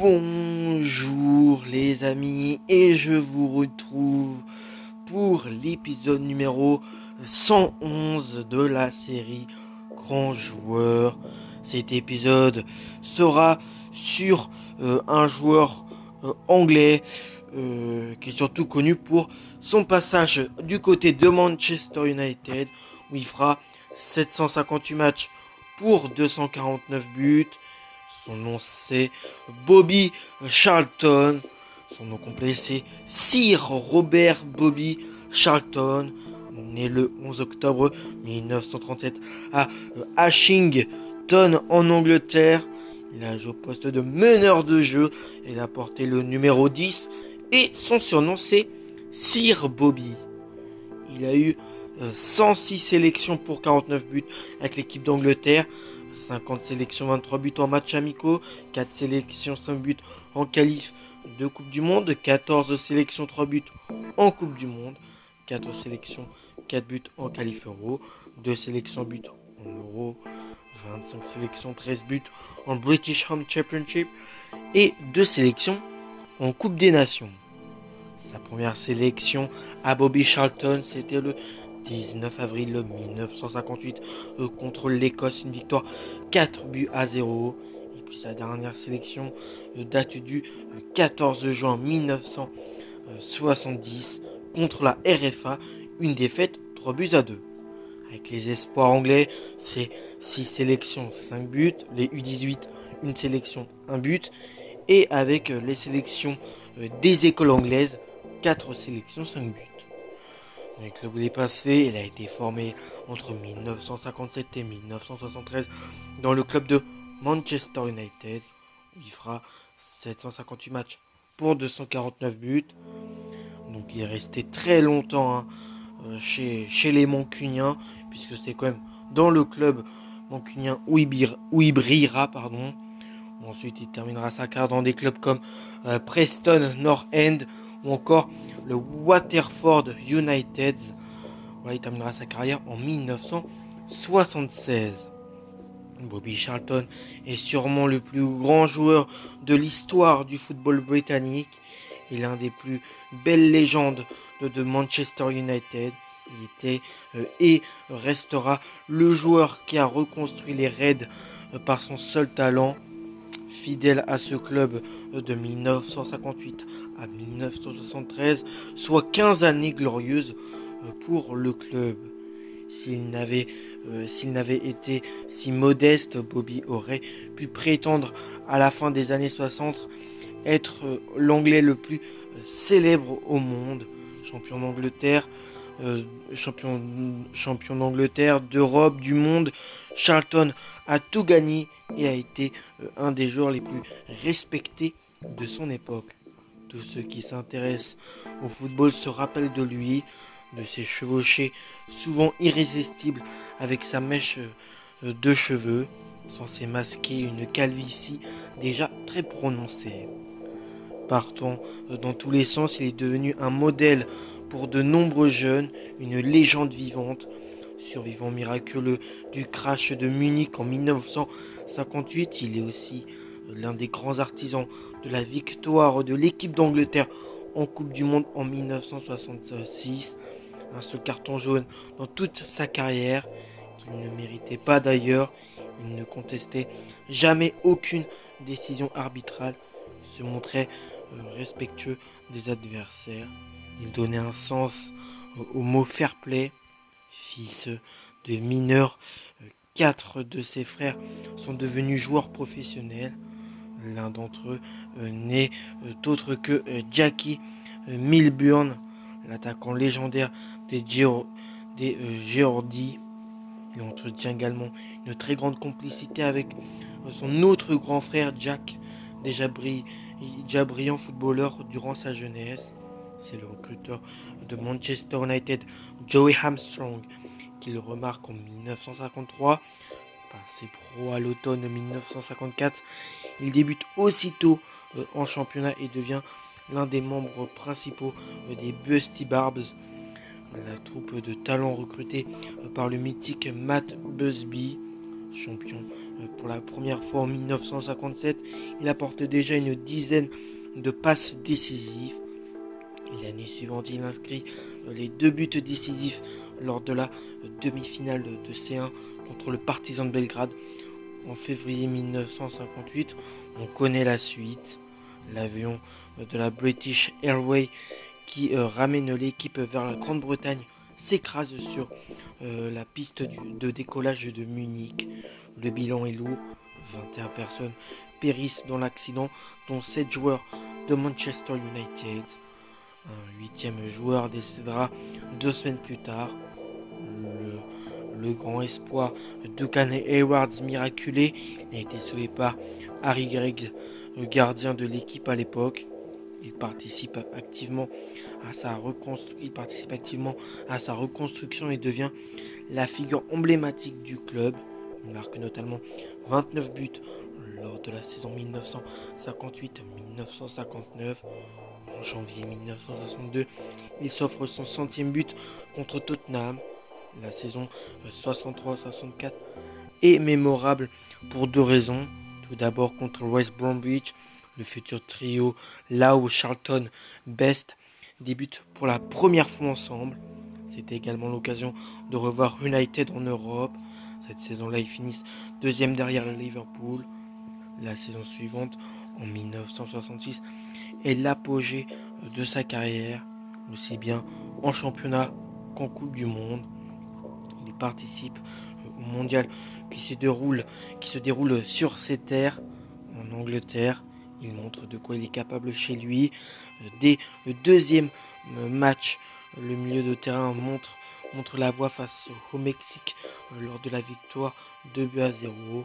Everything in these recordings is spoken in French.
Bonjour les amis et je vous retrouve pour l'épisode numéro 111 de la série Grand Joueur. Cet épisode sera sur euh, un joueur euh, anglais euh, qui est surtout connu pour son passage du côté de Manchester United où il fera 758 matchs pour 249 buts. Son nom c'est Bobby Charlton. Son nom complet c'est Sir Robert Bobby Charlton. Né le 11 octobre 1937 à Ashington en Angleterre. Il a joué au poste de meneur de jeu. Il a porté le numéro 10 et son surnom c'est Sir Bobby. Il a eu 106 euh, sélections pour 49 buts avec l'équipe d'Angleterre. 50 sélections, 23 buts en match amicaux, 4 sélections, 5 buts en qualif de Coupe du Monde, 14 sélections, 3 buts en Coupe du Monde, 4 sélections, 4 buts en qualif euro, 2 sélections, buts en euro, 25 sélections, 13 buts en British Home Championship et 2 sélections en Coupe des Nations. Sa première sélection à Bobby Charlton, c'était le 19 avril 1958 euh, contre l'Écosse, une victoire 4 buts à 0. Et puis sa dernière sélection euh, date du 14 euh, juin 1970 contre la RFA, une défaite 3 buts à 2. Avec les espoirs anglais, c'est 6 sélections, 5 buts, les U18, une sélection, 1 but. Et avec les sélections des écoles anglaises, 4 sélections, 5 buts. Le club où il a été formé entre 1957 et 1973 dans le club de Manchester United, où il fera 758 matchs pour 249 buts. Donc il est resté très longtemps hein, euh, chez, chez les Mancuniens, puisque c'est quand même dans le club mancunien où il, brillera. Pardon. Ensuite, il terminera sa carrière dans des clubs comme euh, Preston North End ou encore le Waterford United. il terminera sa carrière en 1976. Bobby Charlton est sûrement le plus grand joueur de l'histoire du football britannique. Il est l'un des plus belles légendes de, Manchester United. Il était euh, et restera le joueur qui a reconstruit les Reds euh, par son seul talent. Fidèle à ce club de 1958 à 1973, soit 15 années glorieuses euh, pour le club. S'il n'avait euh, s'il n'avait été si modeste, Bobby aurait pu prétendre à la fin des années 60 être euh, l'anglais le plus célèbre au monde, champion d'Angleterre, champion, champion d'Angleterre, d'Europe, du monde. Charlton a tout gagné et a été un des joueurs les plus respectés de son époque. Tous ceux qui s'intéressent au football se rappellent de lui, de ses chevauchés souvent irrésistibles avec sa mèche euh, de cheveux, censé masquer une calvitie déjà très prononcée. Partant euh, dans tous les sens, il est devenu un modèle pour de nombreux jeunes, une légende vivante, survivant miraculeux du crash de Munich en 1958. Il est aussi l'un des grands artisans de la victoire de l'équipe d'Angleterre en Coupe du Monde en 1966. Un seul carton jaune dans toute sa carrière, qu'il ne méritait pas d'ailleurs. Il ne contestait jamais aucune décision arbitrale, se montrait respectueux des adversaires. Il donnait un sens au mot fair play. Fils de mineurs, euh, quatre de ses frères sont devenus joueurs professionnels. L'un d'entre eux euh, n'est euh, autre que euh, Jackie Milburn, l'attaquant légendaire des, Géordies. Il entretient également une très grande complicité avec son autre grand frère Jack, déjà, brillant footballeur durant sa jeunesse. C'est le recruteur de Manchester United, Joey Armstrong, qui le remarque en 1953 ses pros à l'automne 1954. Il débute aussitôt euh, en championnat et devient l'un des membres principaux euh, des Busty Barbs, la troupe de talents recrutés euh, par le mythique Matt Busby. Champion pour la première fois en 1957. Il apporte déjà une dizaine de passes décisives. L'année suivante, il inscrit les deux buts décisifs lors de la demi-finale de C1 contre le Partizan de Belgrade en février 1958. On connaît la suite. L'avion de la British Airways qui euh, ramène l'équipe vers la Grande-Bretagne s'écrase sur euh, la piste de décollage de Munich. Le bilan est lourd. 21 personnes périssent dans l'accident, dont 7 joueurs de Manchester United. Un huitième joueur décédera deux semaines plus tard. Le, grand espoir de Canet Haywards miraculé a été sauvé par Harry Gregg, le gardien de l'équipe à l'époque. Il participe activement à sa reconstruction et devient la figure emblématique du club. Il marque notamment 29 buts lors de la saison 1958-1959. En janvier 1962, il s'offre son centième but contre Tottenham. La saison 63-64 est mémorable pour deux raisons. Tout d'abord contre West Bromwich, le futur trio Lau, Charlton, Best débute pour la première fois ensemble. C'était également l'occasion de revoir United en Europe. Cette saison-là, ils finissent deuxième derrière Liverpool. La saison suivante, en 1966, est l'apogée de sa carrière, aussi bien en championnat qu'en Coupe du Monde. Il participe au mondial qui se déroule, qui se déroule sur ses terres en Angleterre. Il montre de quoi il est capable chez lui. Dès le deuxième match, le milieu de terrain montre, la voie face au Mexique lors de la victoire 2 buts à 0.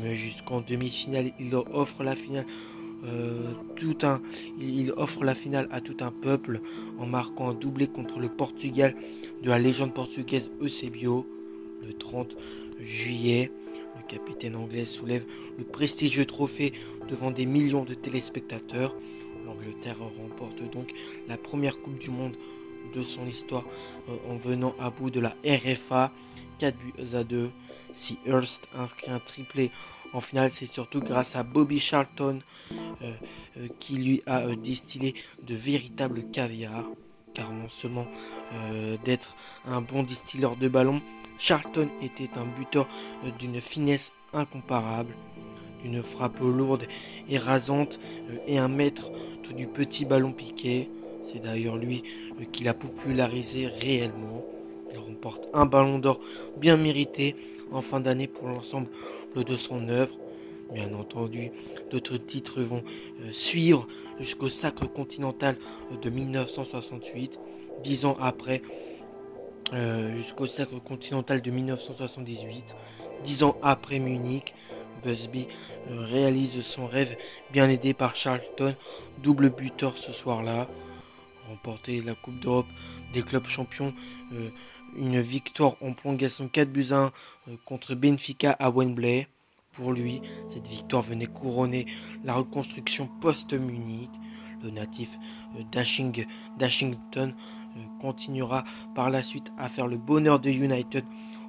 Mais jusqu'en demi-finale, il offre la finale. Euh, il offre la finale à tout un peuple en marquant un doublé contre le Portugal de la légende portugaise Eusebio le 30 juillet. Capitaine anglais soulève le prestigieux trophée devant des millions de téléspectateurs. L'Angleterre remporte donc la première Coupe du Monde de son histoire euh, en venant à bout de la RFA 4 buts à 2. Si Hurst inscrit un triplé en finale, c'est surtout grâce à Bobby Charlton euh, euh, qui lui a distillé de véritables caviar. Car non seulement d'être un bon distilleur de ballon, Charlton était un buteur d'une finesse incomparable, d'une frappe lourde et rasante et un maître du petit ballon piqué. C'est d'ailleurs lui qui l'a popularisé réellement. Il remporte un ballon d'or bien mérité en fin d'année pour l'ensemble de son œuvre. Bien entendu, d'autres titres vont euh, suivre jusqu'au Sacre continental de 1968, dix ans après, euh, jusqu'au Sacre continental de 1978, dix ans après Munich, Busby euh, réalise son rêve, bien aidé par Charlton, double buteur ce soir-là. Remporter la Coupe d'Europe des clubs champions, euh, une victoire en prolongation 4 buts 1 euh, contre Benfica à Wembley. Pour lui, cette victoire venait couronner la reconstruction post-Munich. Le natif d'Ashington continuera par la suite à faire le bonheur de United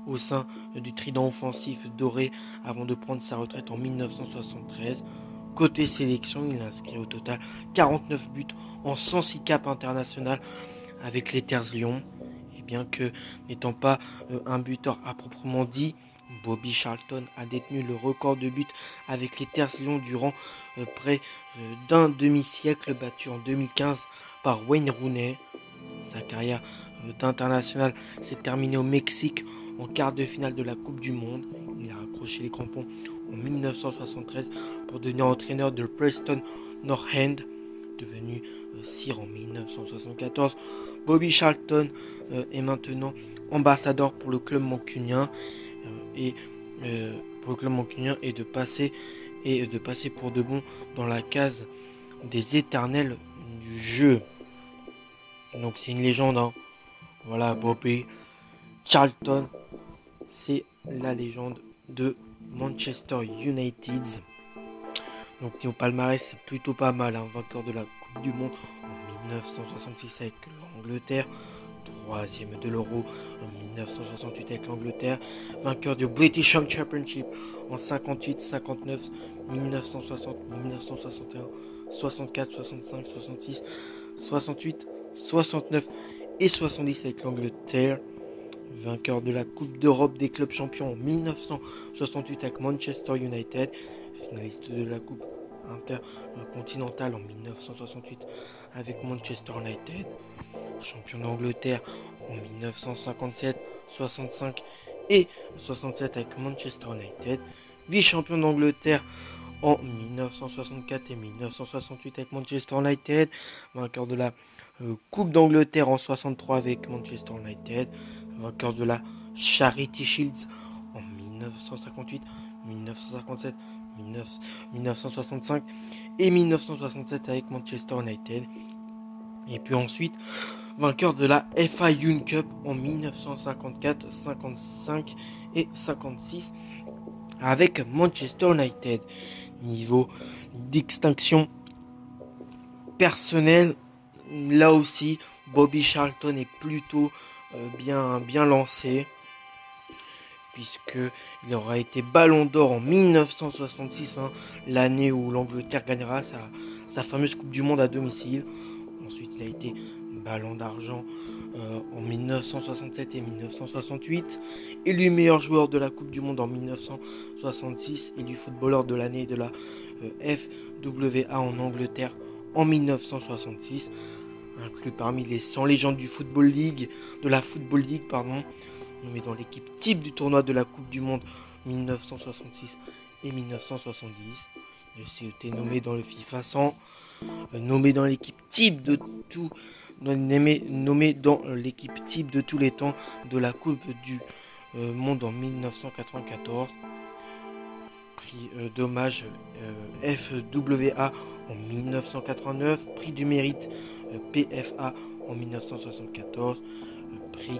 au sein du trident offensif doré avant de prendre sa retraite en 1973. Côté sélection, il inscrit au total 49 buts en 106 capes internationales avec les Terres Lyon. Et bien que n'étant pas euh, un buteur à proprement dit, Bobby Charlton a détenu le record de buts avec les Terres Lyon durant euh, près euh, d'un demi-siècle battu en 2015 par Wayne Rooney. Sa carrière d'international s'est terminée au Mexique en quart de finale de la Coupe du Monde. Il a accroché les crampons en 1973 pour devenir entraîneur de Preston North End, devenu euh, sire en 1974. Bobby Charlton euh, est maintenant ambassadeur pour le club mancunien euh, et pour le club mancunien de passer et de passer pour de bon dans la case des éternels du jeu. Donc c'est une légende. Hein. Voilà Bobby Charlton c'est la légende de Manchester United. Donc Néo palmarès c'est plutôt pas mal, hein. vainqueur de la Coupe du Monde en 1966 avec l'Angleterre, troisième de l'Euro en 1968 avec l'Angleterre, vainqueur du British Home Championship en 58, 59, 1960, 1961, 64, 65, 66, 68, 69 et 70 avec l'Angleterre. Vainqueur de la Coupe d'Europe des clubs champions en 1968 avec Manchester United. Finaliste de la Coupe intercontinentale en 1968 avec Manchester United. Champion d'Angleterre en 1957, 65 et 67 avec Manchester United. Vice-champion d'Angleterre en 1964 et 1968 avec Manchester United, vainqueur de la euh, Coupe d'Angleterre en 63 avec Manchester United, vainqueur de la Charity Shields en 1958, 1957, 1965 et 1967 avec Manchester United. Et puis ensuite, vainqueur de la FA Cup en 1954, 55 et 56 avec Manchester United. Niveau d'extinction personnelle, là aussi, Bobby Charlton est plutôt euh, bien, bien lancé. Puisque il aura été ballon d'or en 1966, hein, l'année où l'Angleterre gagnera sa, sa fameuse Coupe du Monde à domicile. Ensuite, il a été ballon d'argent euh, en 1967 et 1968, élu meilleur joueur de la Coupe du Monde en 1966, élu footballeur de l'année de la euh, FWA en Angleterre en 1966, inclus parmi les 100 légendes du Football League, de la Football League, pardon, nommé dans l'équipe type du tournoi de la Coupe du Monde 1966 et 1970. Il a été nommé dans le FIFA 100, euh, nommé dans l'équipe type de tout nommé, dans l'équipe type de tous les temps de la Coupe du euh, Monde en 1994. Prix euh, d'hommage euh, FWA en 1989. Prix du mérite PFA en 1974. Prix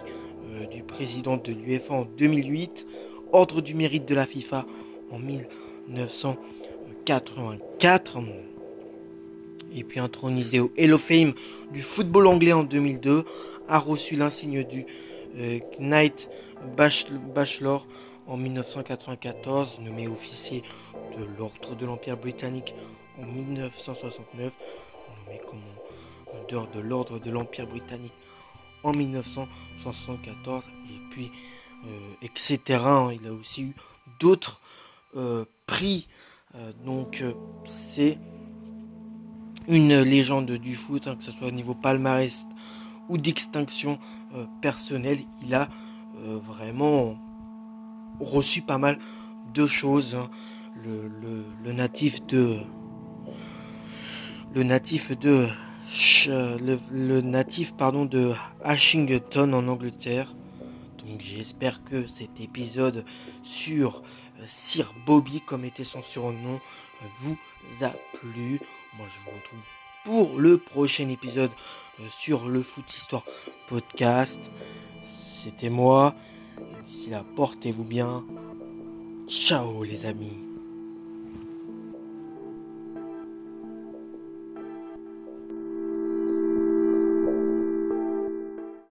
du président de l'UEFA en 2008. Ordre du mérite de la FIFA en 1984 et puis intronisé au Hall of Fame du football anglais en 2002, a reçu l'insigne du euh, Knight Bachelor en 1994, nommé officier de l'Ordre de l'Empire britannique en 1969, nommé commandeur de l'Ordre de l'Empire britannique en 1974, et puis euh, etc. Il a aussi eu d'autres euh, prix, donc c'est une légende du foot, hein, que ce soit au niveau palmarès ou d'extinction euh, personnelle. Il a euh, vraiment reçu pas mal de choses. Hein. Le, natif de le natif de le, natif pardon de Ashington en Angleterre. Donc j'espère que cet épisode sur Sir Bobby, comme était son surnom, vous a plu. Moi, je vous retrouve pour le prochain épisode euh, sur le Foot Histoire Podcast. C'était moi. D'ici là, portez-vous bien. Ciao les amis.